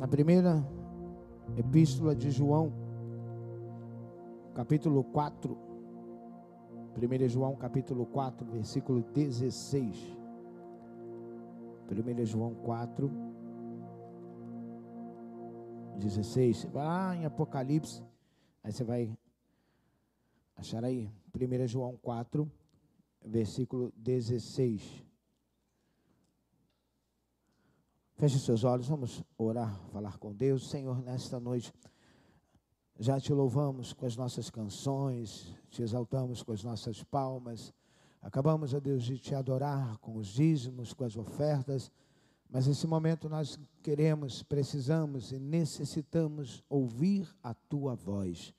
Na primeira epístola de João, capítulo 4, 1 João capítulo 4, versículo 16. 1 João 4, 16. Você vai lá em Apocalipse, aí você vai achar aí. 1 João 4, versículo 16. Feche seus olhos, vamos orar, falar com Deus. Senhor, nesta noite, já te louvamos com as nossas canções, te exaltamos com as nossas palmas. Acabamos, ó Deus, de te adorar com os dízimos, com as ofertas. Mas nesse momento nós queremos, precisamos e necessitamos ouvir a tua voz.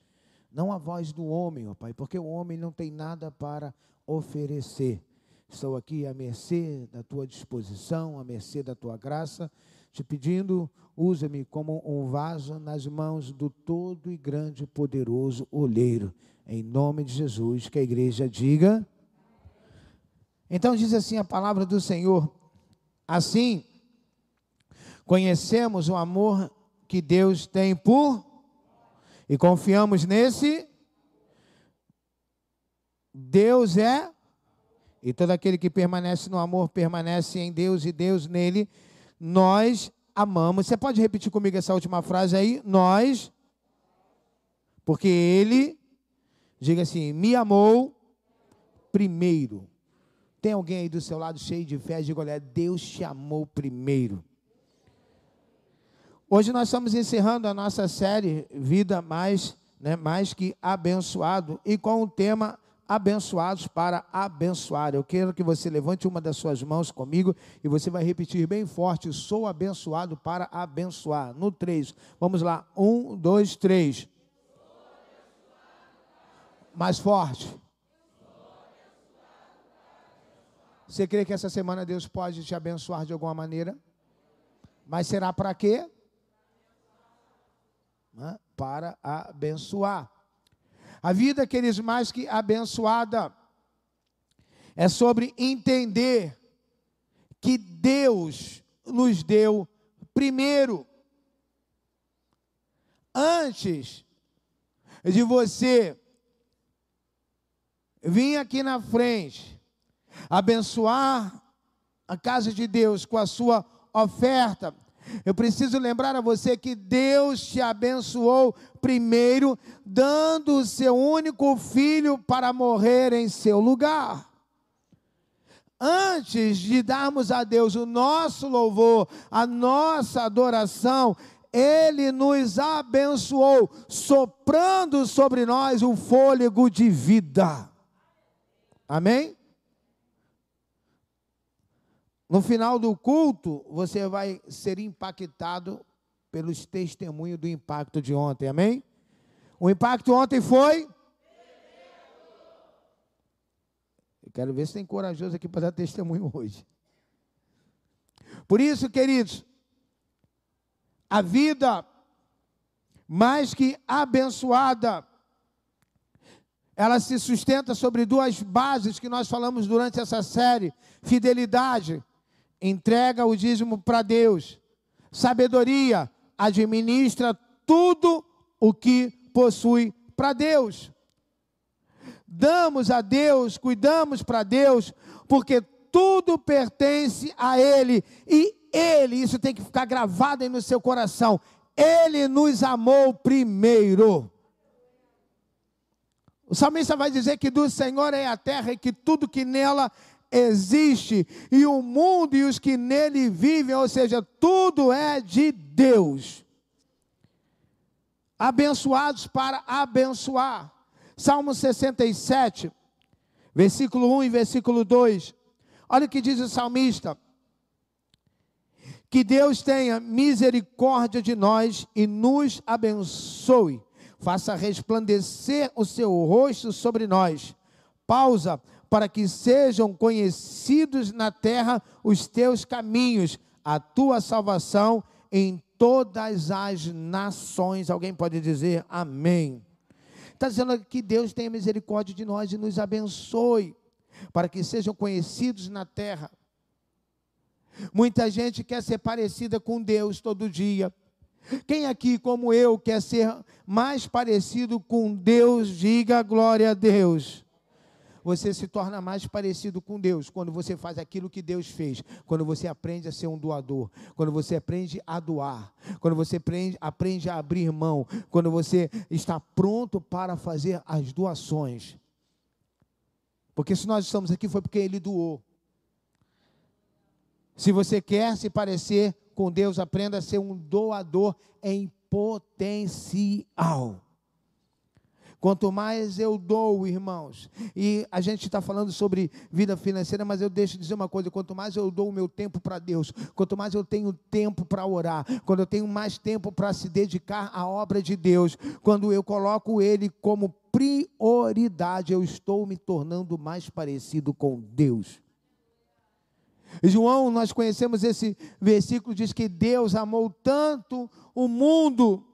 Não a voz do homem, ó Pai, porque o homem não tem nada para oferecer. Estou aqui à mercê da tua disposição, à mercê da tua graça, te pedindo, usa-me como um vaso nas mãos do todo e grande e poderoso olheiro. Em nome de Jesus, que a igreja diga. Então diz assim a palavra do Senhor: Assim, conhecemos o amor que Deus tem por e confiamos nesse. Deus é e todo aquele que permanece no amor permanece em Deus e Deus nele. Nós amamos. Você pode repetir comigo essa última frase aí? Nós, porque ele, diga assim, me amou primeiro. Tem alguém aí do seu lado cheio de fé? Diga, olha, Deus te amou primeiro. Hoje nós estamos encerrando a nossa série Vida Mais, né, mais que abençoado, e com o tema abençoados para abençoar. Eu quero que você levante uma das suas mãos comigo e você vai repetir bem forte: sou abençoado para abençoar. No 3. Vamos lá. Um, dois, três. Mais forte. Você crê que essa semana Deus pode te abençoar de alguma maneira? Mas será para quê? Para abençoar. A vida, aqueles mais que abençoada, é sobre entender que Deus nos deu primeiro. Antes de você vir aqui na frente, abençoar a casa de Deus com a sua oferta, eu preciso lembrar a você que Deus te abençoou primeiro, dando o seu único filho para morrer em seu lugar. Antes de darmos a Deus o nosso louvor, a nossa adoração, Ele nos abençoou, soprando sobre nós o fôlego de vida. Amém? No final do culto, você vai ser impactado pelos testemunhos do impacto de ontem, amém? O impacto ontem foi. Eu quero ver se tem corajoso aqui para dar testemunho hoje. Por isso, queridos, a vida mais que abençoada, ela se sustenta sobre duas bases que nós falamos durante essa série: fidelidade entrega o dízimo para Deus. Sabedoria, administra tudo o que possui para Deus. Damos a Deus, cuidamos para Deus, porque tudo pertence a Ele e Ele, isso tem que ficar gravado aí no seu coração. Ele nos amou primeiro. O salmista vai dizer que do Senhor é a terra e que tudo que nela existe, e o mundo e os que nele vivem, ou seja, tudo é de Deus. Abençoados para abençoar. Salmo 67, versículo 1 e versículo 2. Olha o que diz o salmista: Que Deus tenha misericórdia de nós e nos abençoe, faça resplandecer o seu rosto sobre nós. Pausa para que sejam conhecidos na terra os teus caminhos, a tua salvação em todas as nações. Alguém pode dizer amém. Está dizendo que Deus tenha misericórdia de nós e nos abençoe, para que sejam conhecidos na terra. Muita gente quer ser parecida com Deus todo dia, Quem aqui, como eu, quer ser mais parecido com Deus, diga glória a Deus. Você se torna mais parecido com Deus quando você faz aquilo que Deus fez, quando você aprende a ser um doador, quando você aprende a doar, quando você aprende, aprende a abrir mão, quando você está pronto para fazer as doações. Porque se nós estamos aqui foi porque Ele doou. Se você quer se parecer com Deus, aprenda a ser um doador em potencial. Quanto mais eu dou, irmãos, e a gente está falando sobre vida financeira, mas eu deixo de dizer uma coisa: quanto mais eu dou o meu tempo para Deus, quanto mais eu tenho tempo para orar, quando eu tenho mais tempo para se dedicar à obra de Deus, quando eu coloco Ele como prioridade, eu estou me tornando mais parecido com Deus. João, nós conhecemos esse versículo, diz que Deus amou tanto o mundo,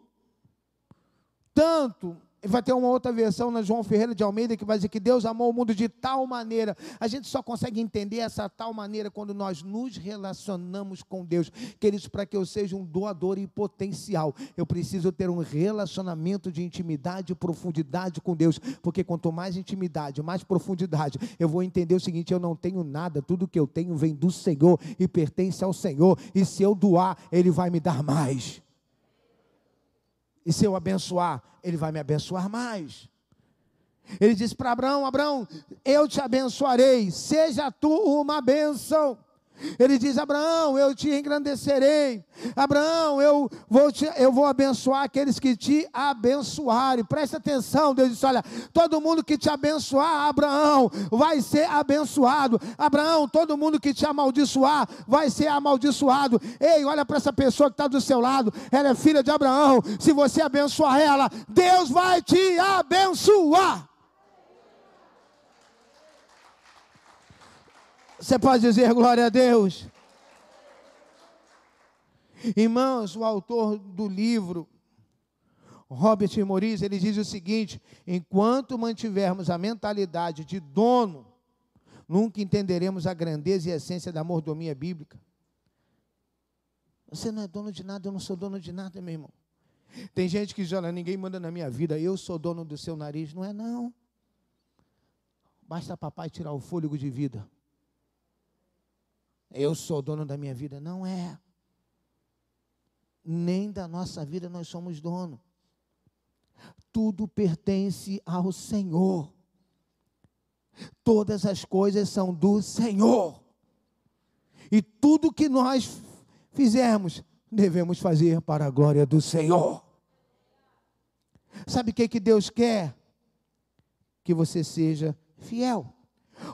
tanto, vai ter uma outra versão na João Ferreira de Almeida que vai dizer que Deus amou o mundo de tal maneira. A gente só consegue entender essa tal maneira quando nós nos relacionamos com Deus. Queridos, para que eu seja um doador em potencial, eu preciso ter um relacionamento de intimidade e profundidade com Deus, porque quanto mais intimidade, mais profundidade, eu vou entender o seguinte: eu não tenho nada, tudo que eu tenho vem do Senhor e pertence ao Senhor, e se eu doar, Ele vai me dar mais. E se eu abençoar, ele vai me abençoar mais. Ele disse para Abraão: Abraão, eu te abençoarei, seja tu uma bênção. Ele diz: Abraão, eu te engrandecerei. Abraão, eu vou, te, eu vou abençoar aqueles que te abençoarem. Presta atenção, Deus disse: Olha, todo mundo que te abençoar, Abraão, vai ser abençoado. Abraão, todo mundo que te amaldiçoar, vai ser amaldiçoado. Ei, olha para essa pessoa que está do seu lado, ela é filha de Abraão. Se você abençoar ela, Deus vai te abençoar. Você pode dizer glória a Deus? Irmãos, o autor do livro, Robert Morris, ele diz o seguinte: enquanto mantivermos a mentalidade de dono, nunca entenderemos a grandeza e a essência da mordomia bíblica. Você não é dono de nada, eu não sou dono de nada, meu irmão. Tem gente que olha, ninguém manda na minha vida, eu sou dono do seu nariz. Não é, não. Basta papai tirar o fôlego de vida. Eu sou dono da minha vida. Não é. Nem da nossa vida nós somos dono. Tudo pertence ao Senhor. Todas as coisas são do Senhor. E tudo que nós fizermos, devemos fazer para a glória do Senhor. Sabe o que, que Deus quer? Que você seja fiel.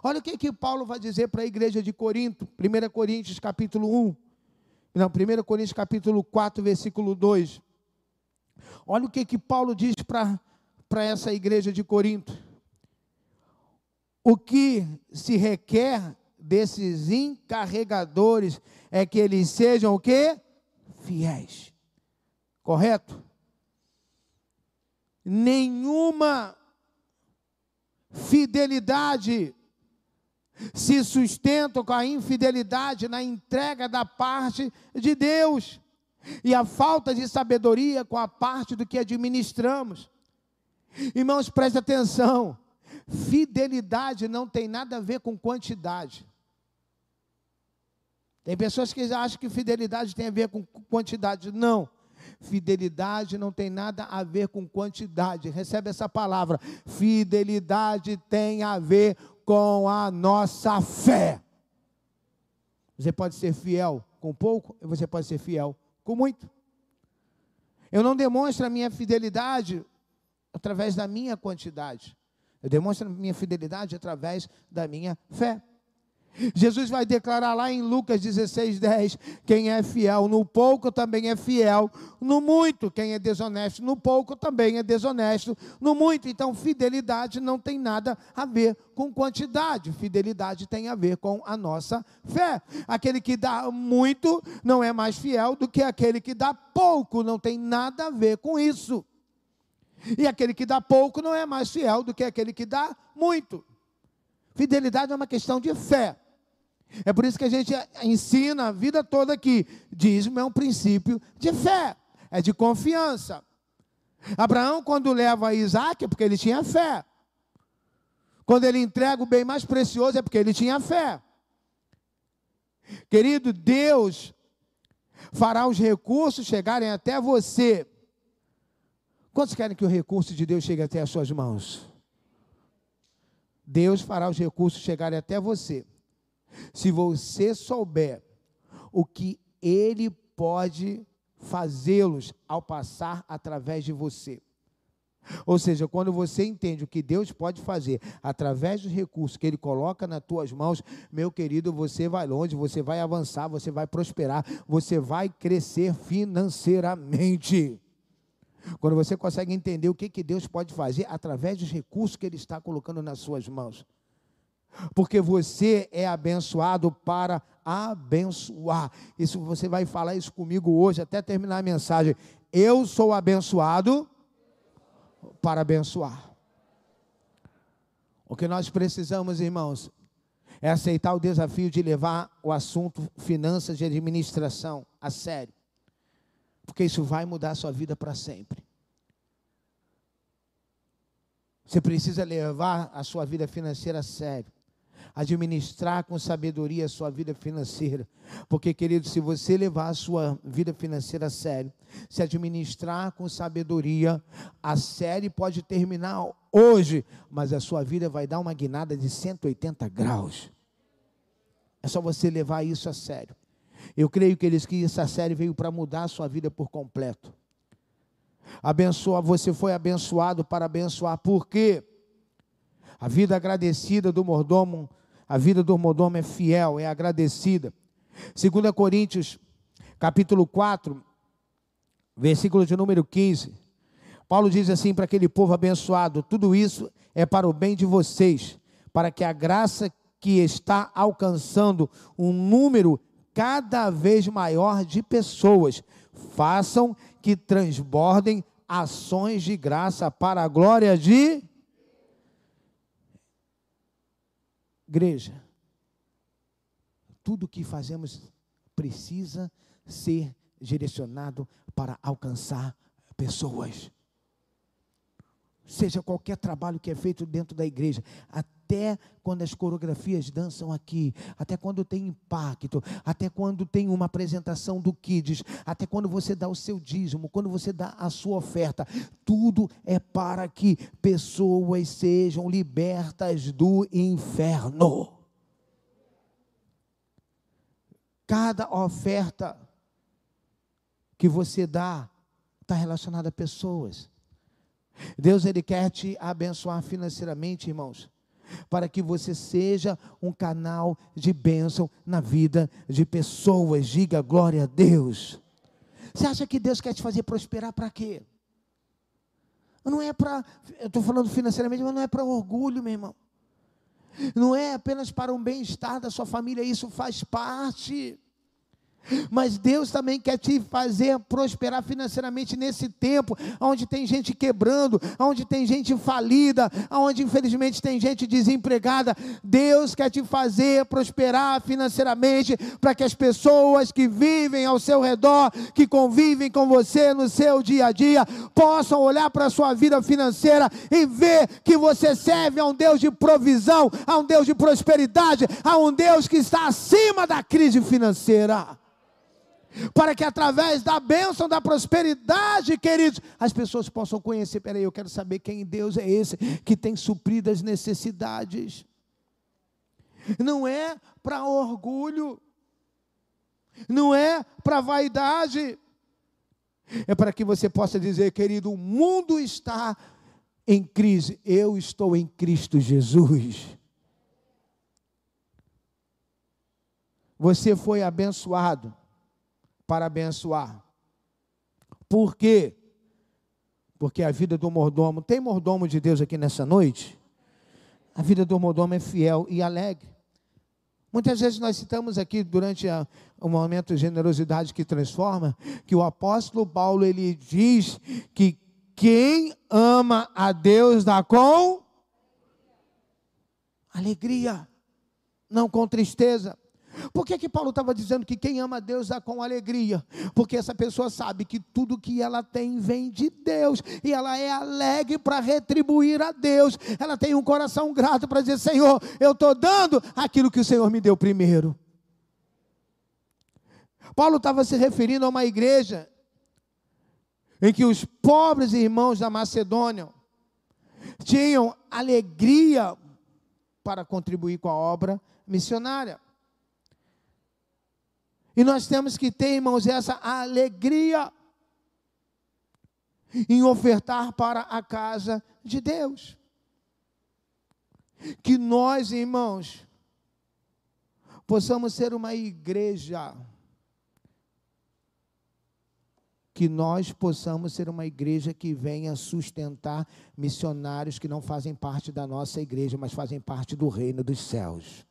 Olha o que, que Paulo vai dizer para a igreja de Corinto, 1 Coríntios capítulo 1. Não, 1 Coríntios capítulo 4, versículo 2. Olha o que, que Paulo diz para essa igreja de Corinto. O que se requer desses encarregadores é que eles sejam o quê? Fiéis. Correto? Nenhuma fidelidade se sustentam com a infidelidade na entrega da parte de Deus e a falta de sabedoria com a parte do que administramos. Irmãos, preste atenção. Fidelidade não tem nada a ver com quantidade. Tem pessoas que acham que fidelidade tem a ver com quantidade. Não. Fidelidade não tem nada a ver com quantidade. Recebe essa palavra. Fidelidade tem a ver com a nossa fé. Você pode ser fiel com pouco, e você pode ser fiel com muito. Eu não demonstro a minha fidelidade através da minha quantidade. Eu demonstro a minha fidelidade através da minha fé. Jesus vai declarar lá em Lucas 16, 10: quem é fiel no pouco também é fiel no muito, quem é desonesto no pouco também é desonesto no muito. Então, fidelidade não tem nada a ver com quantidade, fidelidade tem a ver com a nossa fé. Aquele que dá muito não é mais fiel do que aquele que dá pouco, não tem nada a ver com isso. E aquele que dá pouco não é mais fiel do que aquele que dá muito. Fidelidade é uma questão de fé. É por isso que a gente ensina a vida toda que dízimo é um princípio de fé. é de confiança. Abraão, quando leva Isaac, é porque ele tinha fé. Quando ele entrega o bem mais precioso, é porque ele tinha fé. Querido, Deus fará os recursos chegarem até você. Quantos querem que o recurso de Deus chegue até as suas mãos? Deus fará os recursos chegarem até você. Se você souber o que Ele pode fazê-los ao passar através de você. Ou seja, quando você entende o que Deus pode fazer através dos recursos que Ele coloca nas tuas mãos, meu querido, você vai longe, você vai avançar, você vai prosperar, você vai crescer financeiramente. Quando você consegue entender o que, que Deus pode fazer através dos recursos que Ele está colocando nas suas mãos. Porque você é abençoado para abençoar. Isso você vai falar isso comigo hoje até terminar a mensagem. Eu sou abençoado para abençoar. O que nós precisamos, irmãos, é aceitar o desafio de levar o assunto finanças e administração a sério. Porque isso vai mudar a sua vida para sempre. Você precisa levar a sua vida financeira a sério administrar com sabedoria a sua vida financeira. Porque, querido, se você levar a sua vida financeira a sério, se administrar com sabedoria, a série pode terminar hoje, mas a sua vida vai dar uma guinada de 180 graus. É só você levar isso a sério. Eu creio que eles que essa série veio para mudar a sua vida por completo. Abençoa, você foi abençoado para abençoar. Por quê? A vida agradecida do mordomo a vida do mordomo é fiel, é agradecida. 2 Coríntios, capítulo 4, versículo de número 15. Paulo diz assim para aquele povo abençoado: tudo isso é para o bem de vocês, para que a graça que está alcançando um número cada vez maior de pessoas façam que transbordem ações de graça para a glória de Igreja, tudo que fazemos precisa ser direcionado para alcançar pessoas. Seja qualquer trabalho que é feito dentro da igreja, até quando as coreografias dançam aqui, até quando tem impacto, até quando tem uma apresentação do Kids, até quando você dá o seu dízimo, quando você dá a sua oferta, tudo é para que pessoas sejam libertas do inferno. Cada oferta que você dá está relacionada a pessoas. Deus ele quer te abençoar financeiramente, irmãos, para que você seja um canal de bênção na vida de pessoas. Diga glória a Deus. Você acha que Deus quer te fazer prosperar para quê? Não é para, eu estou falando financeiramente, mas não é para orgulho, meu irmão. Não é apenas para um bem-estar da sua família, isso faz parte. Mas Deus também quer te fazer prosperar financeiramente nesse tempo, onde tem gente quebrando, onde tem gente falida, onde infelizmente tem gente desempregada. Deus quer te fazer prosperar financeiramente para que as pessoas que vivem ao seu redor, que convivem com você no seu dia a dia, possam olhar para a sua vida financeira e ver que você serve a um Deus de provisão, a um Deus de prosperidade, a um Deus que está acima da crise financeira para que através da bênção, da prosperidade, queridos, as pessoas possam conhecer. Peraí, eu quero saber quem Deus é esse que tem suprido as necessidades. Não é para orgulho, não é para vaidade, é para que você possa dizer, querido, o mundo está em crise, eu estou em Cristo Jesus. Você foi abençoado para abençoar. Por quê? Porque a vida do mordomo, tem mordomo de Deus aqui nessa noite? A vida do mordomo é fiel e alegre. Muitas vezes nós citamos aqui durante a, o momento de generosidade que transforma, que o apóstolo Paulo ele diz que quem ama a Deus dá com alegria, não com tristeza. Por que, que Paulo estava dizendo que quem ama Deus dá com alegria? Porque essa pessoa sabe que tudo que ela tem vem de Deus e ela é alegre para retribuir a Deus. Ela tem um coração grato para dizer: Senhor, eu estou dando aquilo que o Senhor me deu primeiro. Paulo estava se referindo a uma igreja em que os pobres irmãos da Macedônia tinham alegria para contribuir com a obra missionária. E nós temos que ter, irmãos, essa alegria em ofertar para a casa de Deus. Que nós, irmãos, possamos ser uma igreja. Que nós possamos ser uma igreja que venha sustentar missionários que não fazem parte da nossa igreja, mas fazem parte do reino dos céus.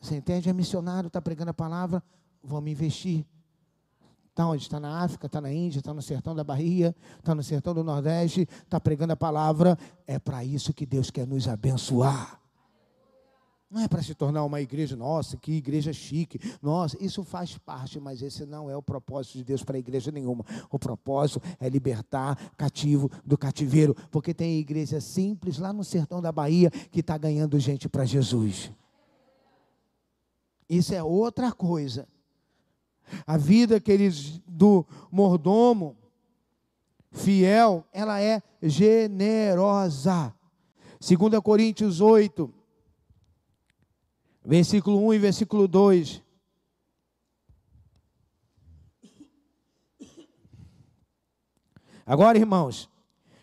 Você entende? É missionário, está pregando a palavra, vamos investir. Está onde? Está na África, está na Índia, está no sertão da Bahia, está no sertão do Nordeste, está pregando a palavra. É para isso que Deus quer nos abençoar. Não é para se tornar uma igreja, nossa, que igreja chique. Nossa, isso faz parte, mas esse não é o propósito de Deus para a igreja nenhuma. O propósito é libertar cativo do cativeiro, porque tem igreja simples lá no sertão da Bahia que está ganhando gente para Jesus. Isso é outra coisa. A vida, queridos, do mordomo fiel, ela é generosa. 2 Coríntios 8, versículo 1 e versículo 2. Agora, irmãos,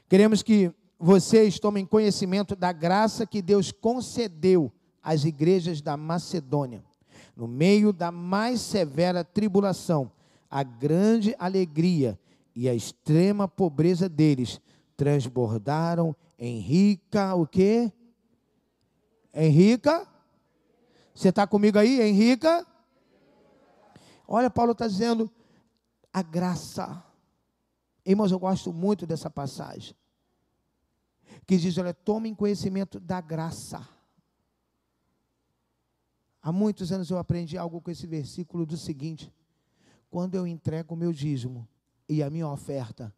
queremos que vocês tomem conhecimento da graça que Deus concedeu às igrejas da Macedônia no meio da mais severa tribulação, a grande alegria e a extrema pobreza deles transbordaram em rica o quê? Em rica? Você está comigo aí? Em rica? Olha, Paulo está dizendo a graça. Irmãos, eu gosto muito dessa passagem. Que diz: olha, tomem conhecimento da graça Há muitos anos eu aprendi algo com esse versículo do seguinte: quando eu entrego o meu dízimo e a minha oferta,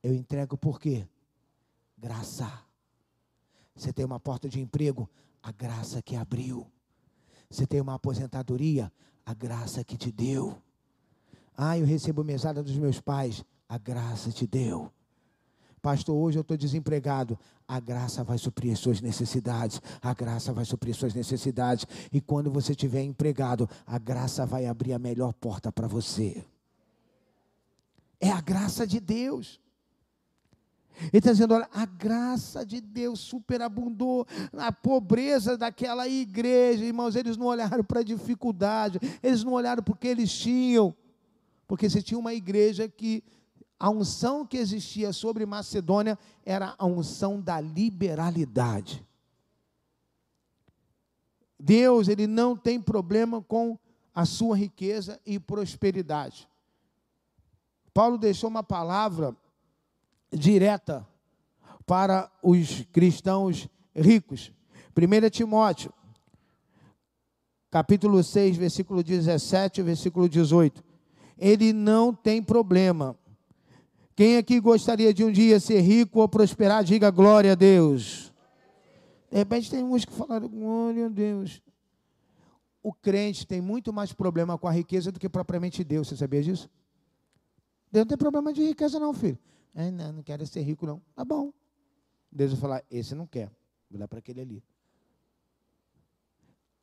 eu entrego por quê? Graça. Você tem uma porta de emprego, a graça que abriu. Você tem uma aposentadoria, a graça que te deu. Ah, eu recebo mesada dos meus pais, a graça te deu. Pastor, hoje eu estou desempregado. A graça vai suprir as suas necessidades. A graça vai suprir as suas necessidades. E quando você estiver empregado, a graça vai abrir a melhor porta para você. É a graça de Deus. Ele está dizendo: olha, a graça de Deus superabundou na pobreza daquela igreja, irmãos. Eles não olharam para a dificuldade, eles não olharam porque eles tinham, porque você tinha uma igreja que a unção que existia sobre Macedônia era a unção da liberalidade. Deus, ele não tem problema com a sua riqueza e prosperidade. Paulo deixou uma palavra direta para os cristãos ricos. 1 Timóteo, capítulo 6, versículo 17 e versículo 18. Ele não tem problema quem aqui gostaria de um dia ser rico ou prosperar, diga glória a Deus. De repente tem uns que falaram glória a Deus. O crente tem muito mais problema com a riqueza do que propriamente Deus. Você sabia disso? Deus não tem problema de riqueza, não, filho. É, não, não quero ser rico, não. Tá bom. Deus vai falar, esse não quer. Vou dar para aquele ali.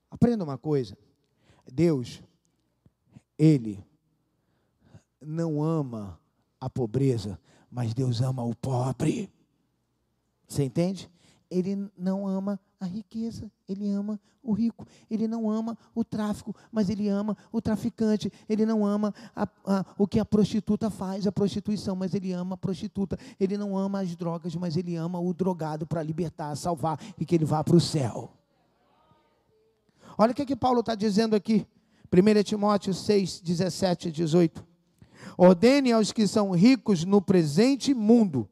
Aprenda uma coisa. Deus, Ele não ama a pobreza, mas Deus ama o pobre. Você entende? Ele não ama a riqueza, ele ama o rico. Ele não ama o tráfico, mas ele ama o traficante. Ele não ama a, a, o que a prostituta faz, a prostituição, mas ele ama a prostituta. Ele não ama as drogas, mas ele ama o drogado para libertar, salvar e que ele vá para o céu. Olha o que, que Paulo está dizendo aqui. 1 Timóteo 6, 17 e 18. Ordene aos que são ricos no presente mundo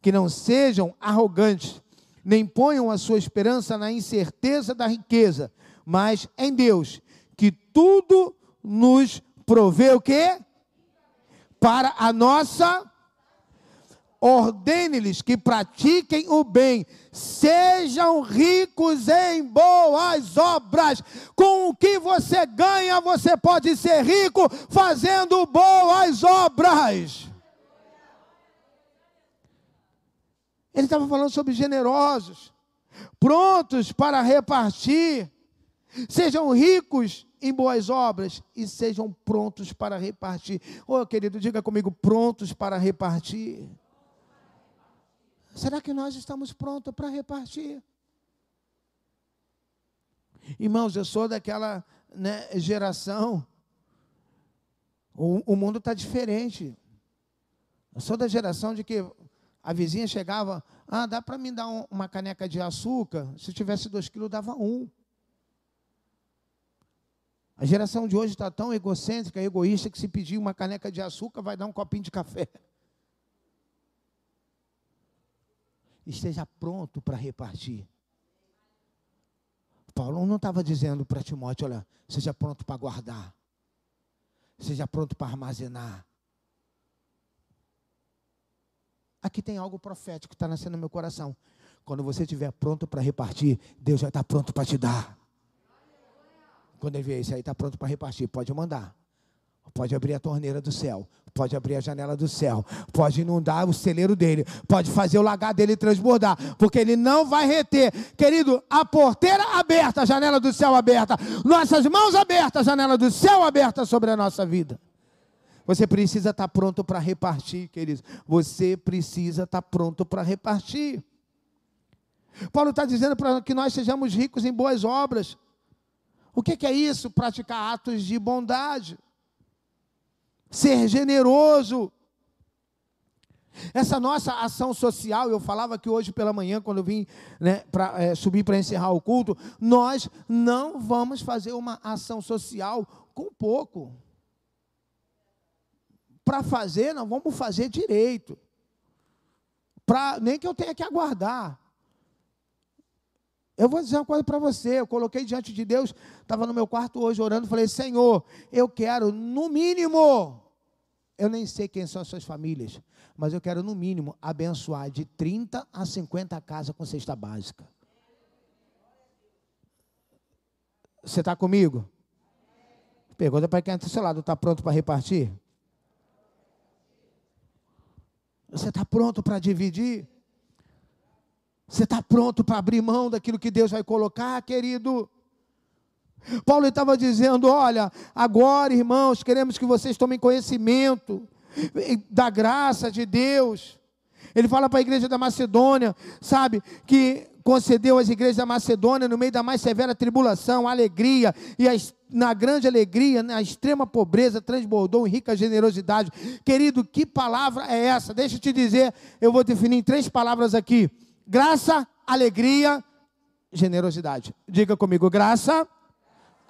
que não sejam arrogantes, nem ponham a sua esperança na incerteza da riqueza, mas em Deus, que tudo nos provê o quê? Para a nossa ordene-lhes que pratiquem o bem, sejam ricos em boas obras. Com o que você ganha, você pode ser rico fazendo boas obras. Ele estava falando sobre generosos, prontos para repartir. Sejam ricos em boas obras e sejam prontos para repartir. Oh, querido, diga comigo: prontos para repartir. Será que nós estamos prontos para repartir? Irmãos, eu sou daquela né, geração. O, o mundo está diferente. Eu sou da geração de que a vizinha chegava, ah, dá para me dar um, uma caneca de açúcar? Se tivesse dois quilos, dava um. A geração de hoje está tão egocêntrica, egoísta, que se pedir uma caneca de açúcar, vai dar um copinho de café. Esteja pronto para repartir. Paulo não estava dizendo para Timóteo: olha, seja pronto para guardar, seja pronto para armazenar. Aqui tem algo profético que está nascendo no meu coração. Quando você estiver pronto para repartir, Deus já está pronto para te dar. Quando ele vier isso aí, está pronto para repartir, pode mandar. Pode abrir a torneira do céu, pode abrir a janela do céu, pode inundar o celeiro dele, pode fazer o lagar dele transbordar, porque ele não vai reter. Querido, a porteira aberta, a janela do céu aberta, nossas mãos abertas, a janela do céu aberta sobre a nossa vida. Você precisa estar pronto para repartir, querido. Você precisa estar pronto para repartir. Paulo está dizendo para que nós sejamos ricos em boas obras. O que, que é isso? Praticar atos de bondade ser generoso. Essa nossa ação social, eu falava que hoje pela manhã, quando eu vim né, para é, subir para encerrar o culto, nós não vamos fazer uma ação social com pouco. Para fazer, nós vamos fazer direito. Pra, nem que eu tenha que aguardar. Eu vou dizer uma coisa para você. Eu coloquei diante de Deus, estava no meu quarto hoje orando, falei: Senhor, eu quero, no mínimo, eu nem sei quem são as suas famílias, mas eu quero, no mínimo, abençoar de 30 a 50 casas com cesta básica. Você está comigo? Pergunta para quem está do seu lado: está pronto para repartir? Você está pronto para dividir? Você está pronto para abrir mão daquilo que Deus vai colocar, querido? Paulo estava dizendo: olha, agora, irmãos, queremos que vocês tomem conhecimento da graça de Deus. Ele fala para a igreja da Macedônia, sabe, que concedeu às igrejas da Macedônia, no meio da mais severa tribulação, alegria, e na grande alegria, na extrema pobreza, transbordou em rica generosidade. Querido, que palavra é essa? Deixa eu te dizer, eu vou definir em três palavras aqui: graça, alegria, generosidade. Diga comigo, graça,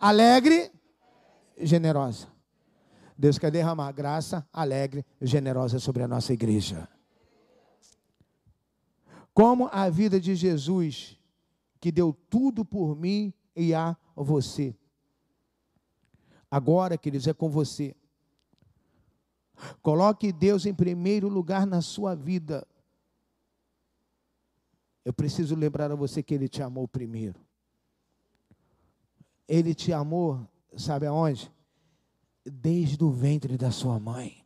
alegre, generosa. Deus quer derramar graça alegre generosa sobre a nossa igreja. Como a vida de Jesus, que deu tudo por mim e a você. Agora, queridos, é com você. Coloque Deus em primeiro lugar na sua vida. Eu preciso lembrar a você que Ele te amou primeiro. Ele te amou, sabe aonde? Desde o ventre da sua mãe.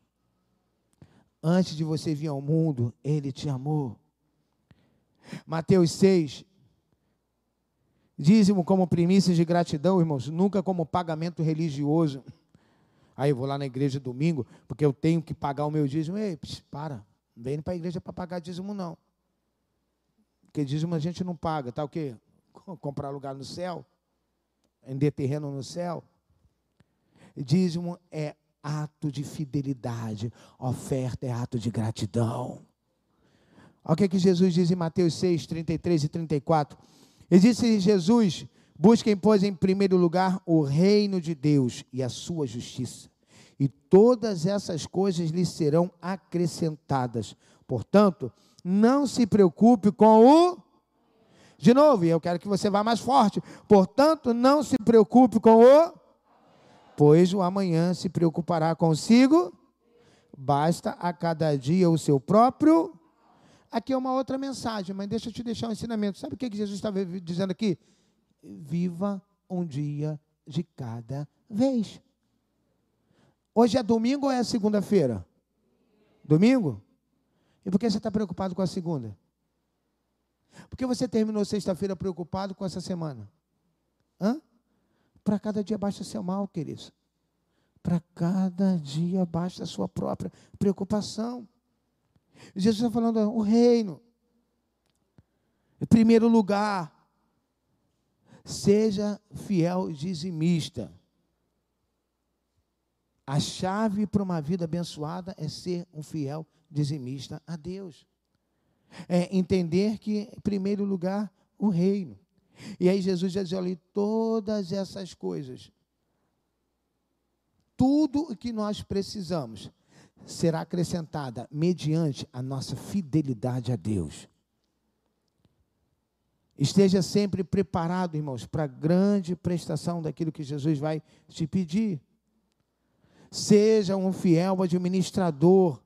Antes de você vir ao mundo, Ele te amou. Mateus 6. Dízimo como primícias de gratidão, irmãos, nunca como pagamento religioso. Aí eu vou lá na igreja domingo, porque eu tenho que pagar o meu dízimo. Ei, para, não vem para a igreja para pagar dízimo, não. Porque dízimo a gente não paga, tá o quê? Comprar lugar no céu em de terreno no céu. Dízimo é ato de fidelidade, oferta é ato de gratidão. Olha o que, é que Jesus diz em Mateus 6, 33 e 34. Ele disse Jesus: Busquem, pois, em primeiro lugar o reino de Deus e a sua justiça, e todas essas coisas lhes serão acrescentadas. Portanto, não se preocupe com o De novo, eu quero que você vá mais forte. Portanto, não se preocupe com o, pois o amanhã se preocupará consigo. Basta a cada dia o seu próprio. Aqui é uma outra mensagem, mas deixa eu te deixar um ensinamento. Sabe o que Jesus estava dizendo aqui? Viva um dia de cada vez. Hoje é domingo ou é segunda-feira? Domingo? E por que você está preocupado com a segunda? Por que você terminou sexta-feira preocupado com essa semana? Hã? Para cada dia basta seu mal, queridos. Para cada dia basta a sua própria preocupação. Jesus está falando o reino. Em primeiro lugar, seja fiel dizimista. A chave para uma vida abençoada é ser um fiel dizimista a Deus. É entender que, em primeiro lugar, o reino. E aí Jesus já dizia ali, todas essas coisas, tudo o que nós precisamos, será acrescentada mediante a nossa fidelidade a Deus. Esteja sempre preparado, irmãos, para a grande prestação daquilo que Jesus vai te pedir. Seja um fiel administrador.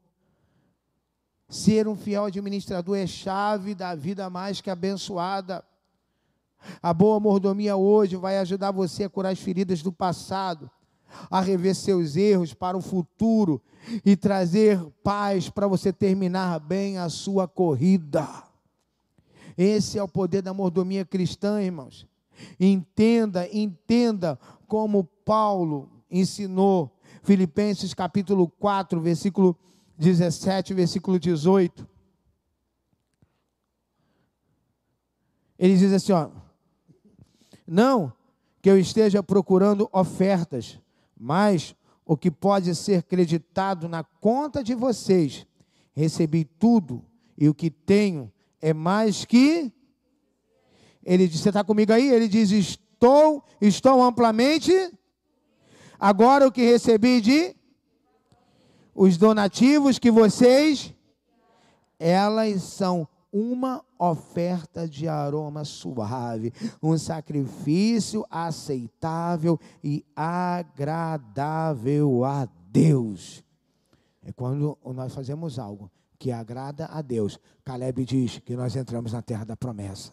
Ser um fiel administrador é chave da vida mais que abençoada. A boa mordomia hoje vai ajudar você a curar as feridas do passado, a rever seus erros para o futuro e trazer paz para você terminar bem a sua corrida. Esse é o poder da mordomia cristã, irmãos. Entenda, entenda como Paulo ensinou. Filipenses capítulo 4, versículo 17, versículo 18. Ele diz assim, ó: Não que eu esteja procurando ofertas, mas o que pode ser creditado na conta de vocês. Recebi tudo e o que tenho é mais que. Ele diz: Você está comigo aí? Ele diz: Estou, estou amplamente. Agora o que recebi de. Os donativos que vocês. Elas são uma oferta de aroma suave, um sacrifício aceitável e agradável a Deus. É quando nós fazemos algo que agrada a Deus. Caleb diz que nós entramos na terra da promessa.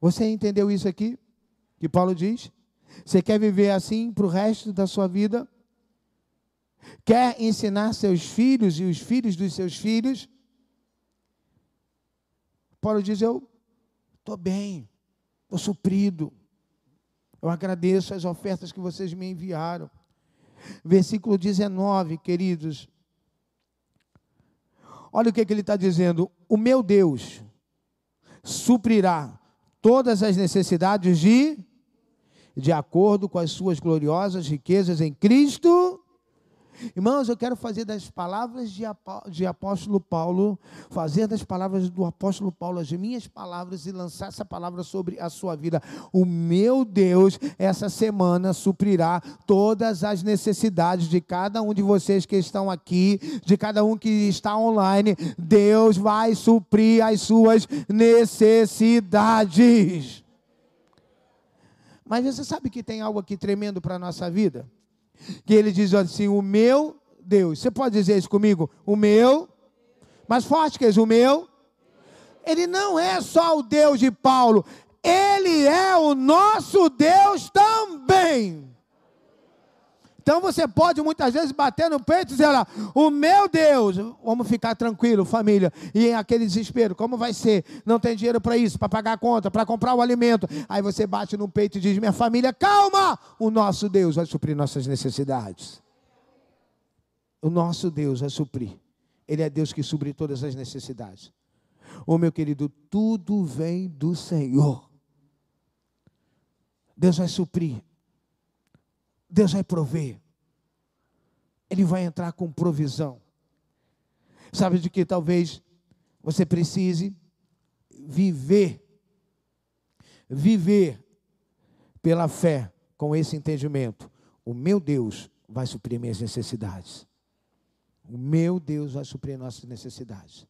Você entendeu isso aqui? Que Paulo diz? Você quer viver assim para o resto da sua vida? Quer ensinar seus filhos e os filhos dos seus filhos? Paulo diz: Eu estou bem, estou suprido. Eu agradeço as ofertas que vocês me enviaram. Versículo 19, queridos. Olha o que, que ele está dizendo: o meu Deus suprirá todas as necessidades de, de acordo com as suas gloriosas riquezas em Cristo Irmãos, eu quero fazer das palavras de, de apóstolo Paulo, fazer das palavras do apóstolo Paulo as minhas palavras e lançar essa palavra sobre a sua vida. O meu Deus, essa semana, suprirá todas as necessidades de cada um de vocês que estão aqui, de cada um que está online. Deus vai suprir as suas necessidades. Mas você sabe que tem algo aqui tremendo para a nossa vida? Que ele diz assim: O meu Deus. Você pode dizer isso comigo? O meu. Mais forte que isso, o meu. Ele não é só o Deus de Paulo, ele é o nosso Deus também. Então você pode muitas vezes bater no peito e dizer lá, o meu Deus, vamos ficar tranquilo, família. E em aquele desespero, como vai ser? Não tem dinheiro para isso, para pagar a conta, para comprar o alimento. Aí você bate no peito e diz, minha família, calma! O nosso Deus vai suprir nossas necessidades. O nosso Deus vai suprir. Ele é Deus que supre todas as necessidades. Ô meu querido, tudo vem do Senhor. Deus vai suprir Deus vai prover. Ele vai entrar com provisão. Sabe de que talvez você precise viver, viver pela fé com esse entendimento. O meu Deus vai suprir minhas necessidades. O meu Deus vai suprir nossas necessidades.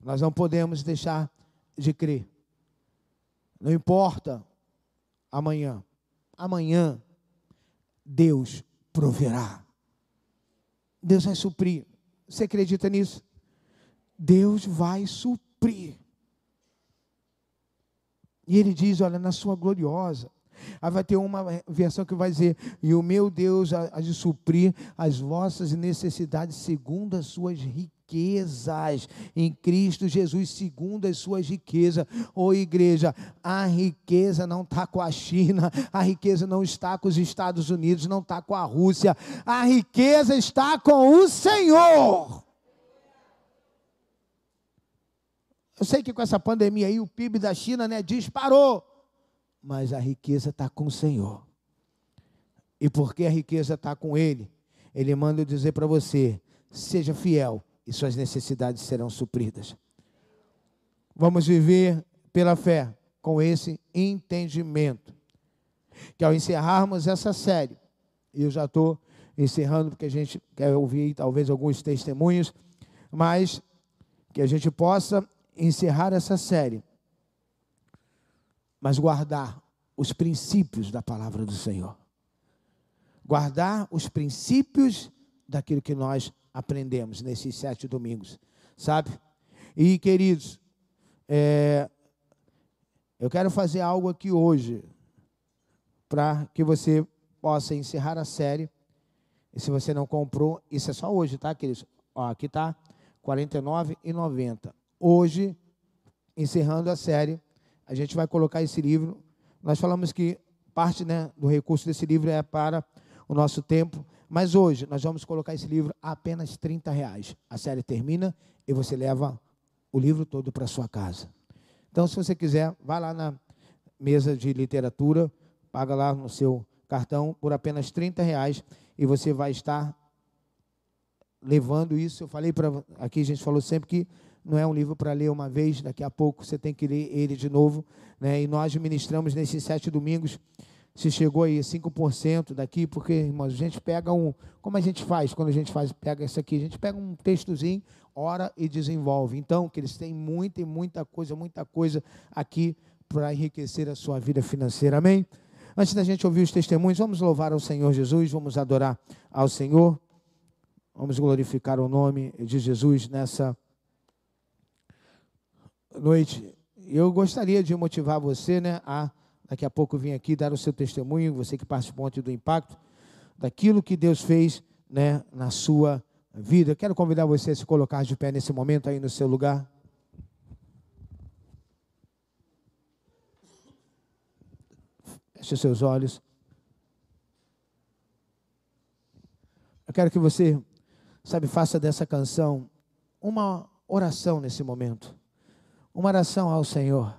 Nós não podemos deixar de crer Não importa amanhã. Amanhã Deus proverá. Deus vai suprir. Você acredita nisso? Deus vai suprir. E ele diz: Olha, na sua gloriosa. Aí vai ter uma versão que vai dizer: E o meu Deus há de suprir as vossas necessidades segundo as suas riquezas em Cristo Jesus, segundo as suas riquezas. Ô igreja, a riqueza não está com a China, a riqueza não está com os Estados Unidos, não está com a Rússia, a riqueza está com o Senhor. Eu sei que com essa pandemia aí o PIB da China né, disparou, mas a riqueza está com o Senhor. E porque a riqueza está com Ele, Ele manda eu dizer para você: seja fiel e suas necessidades serão supridas. Vamos viver pela fé com esse entendimento. Que ao encerrarmos essa série, e eu já estou encerrando porque a gente quer ouvir talvez alguns testemunhos, mas que a gente possa encerrar essa série, mas guardar os princípios da palavra do Senhor. Guardar os princípios daquilo que nós aprendemos nesses sete domingos, sabe? E, queridos, é, eu quero fazer algo aqui hoje, para que você possa encerrar a série. E se você não comprou, isso é só hoje, tá, queridos? Ó, aqui está R$ 49,90 hoje, encerrando a série, a gente vai colocar esse livro. Nós falamos que parte né, do recurso desse livro é para o nosso tempo, mas hoje nós vamos colocar esse livro a apenas 30 reais. A série termina e você leva o livro todo para sua casa. Então, se você quiser, vá lá na mesa de literatura, paga lá no seu cartão por apenas 30 reais e você vai estar levando isso. Eu falei para aqui, a gente falou sempre que não é um livro para ler uma vez, daqui a pouco você tem que ler ele de novo. Né? E nós ministramos nesses sete domingos, se chegou aí 5% daqui, porque, irmãos, a gente pega um. Como a gente faz quando a gente faz, pega isso aqui? A gente pega um textozinho, ora e desenvolve. Então, que eles têm muita e muita coisa, muita coisa aqui para enriquecer a sua vida financeira. Amém? Antes da gente ouvir os testemunhos, vamos louvar ao Senhor Jesus, vamos adorar ao Senhor, vamos glorificar o nome de Jesus nessa noite. Eu gostaria de motivar você, né, a daqui a pouco vir aqui dar o seu testemunho, você que participou ontem do impacto, daquilo que Deus fez, né, na sua vida. Quero convidar você a se colocar de pé nesse momento aí no seu lugar. Feche seus olhos. Eu quero que você, sabe, faça dessa canção uma oração nesse momento uma oração ao Senhor.